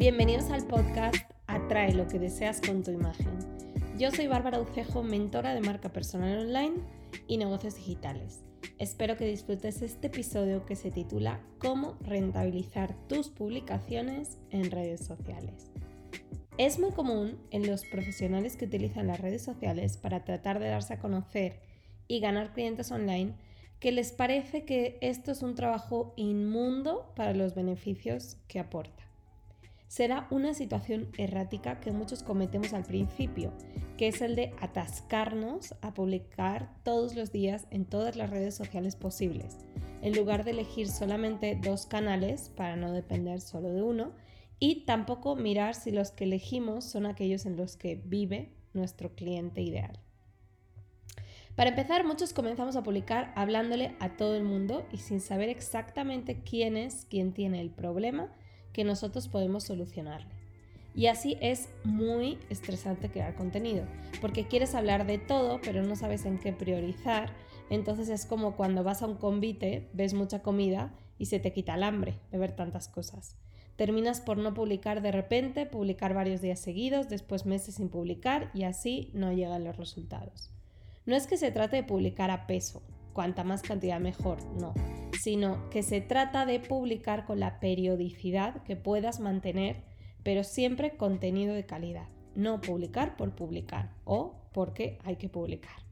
Bienvenidos al podcast Atrae lo que deseas con tu imagen. Yo soy Bárbara Ucejo, mentora de marca personal online y negocios digitales. Espero que disfrutes este episodio que se titula Cómo rentabilizar tus publicaciones en redes sociales. Es muy común en los profesionales que utilizan las redes sociales para tratar de darse a conocer y ganar clientes online que les parece que esto es un trabajo inmundo para los beneficios que aporta será una situación errática que muchos cometemos al principio, que es el de atascarnos a publicar todos los días en todas las redes sociales posibles, en lugar de elegir solamente dos canales para no depender solo de uno, y tampoco mirar si los que elegimos son aquellos en los que vive nuestro cliente ideal. Para empezar, muchos comenzamos a publicar hablándole a todo el mundo y sin saber exactamente quién es quien tiene el problema que nosotros podemos solucionarle. Y así es muy estresante crear contenido, porque quieres hablar de todo, pero no sabes en qué priorizar. Entonces es como cuando vas a un convite, ves mucha comida y se te quita el hambre de ver tantas cosas. Terminas por no publicar de repente, publicar varios días seguidos, después meses sin publicar y así no llegan los resultados. No es que se trate de publicar a peso, cuanta más cantidad mejor, no, sino que se trata de publicar con la periodicidad que puedas mantener, pero siempre contenido de calidad, no publicar por publicar o porque hay que publicar.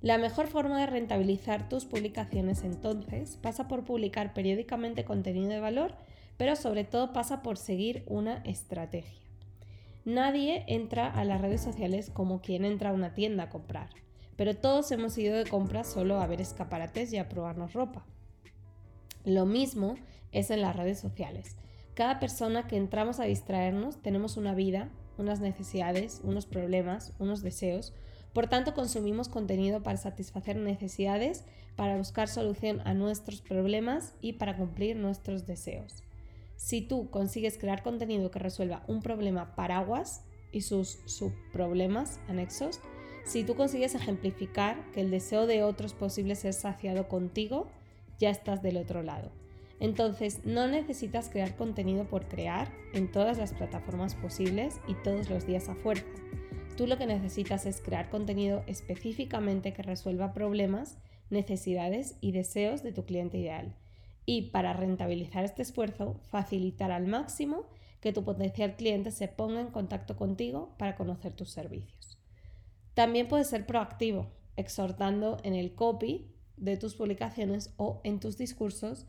La mejor forma de rentabilizar tus publicaciones entonces pasa por publicar periódicamente contenido de valor, pero sobre todo pasa por seguir una estrategia. Nadie entra a las redes sociales como quien entra a una tienda a comprar pero todos hemos ido de compras solo a ver escaparates y a probarnos ropa. Lo mismo es en las redes sociales. Cada persona que entramos a distraernos tenemos una vida, unas necesidades, unos problemas, unos deseos. Por tanto, consumimos contenido para satisfacer necesidades, para buscar solución a nuestros problemas y para cumplir nuestros deseos. Si tú consigues crear contenido que resuelva un problema paraguas y sus subproblemas anexos, si tú consigues ejemplificar que el deseo de otro es posible ser saciado contigo, ya estás del otro lado. Entonces, no necesitas crear contenido por crear en todas las plataformas posibles y todos los días a fuerza. Tú lo que necesitas es crear contenido específicamente que resuelva problemas, necesidades y deseos de tu cliente ideal. Y para rentabilizar este esfuerzo, facilitar al máximo que tu potencial cliente se ponga en contacto contigo para conocer tus servicios. También puedes ser proactivo, exhortando en el copy de tus publicaciones o en tus discursos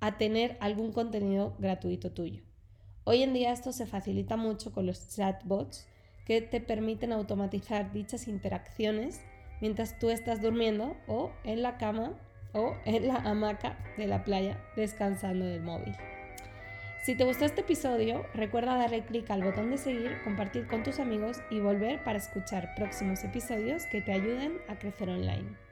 a tener algún contenido gratuito tuyo. Hoy en día esto se facilita mucho con los chatbots que te permiten automatizar dichas interacciones mientras tú estás durmiendo o en la cama o en la hamaca de la playa descansando del móvil. Si te gustó este episodio, recuerda darle clic al botón de seguir, compartir con tus amigos y volver para escuchar próximos episodios que te ayuden a crecer online.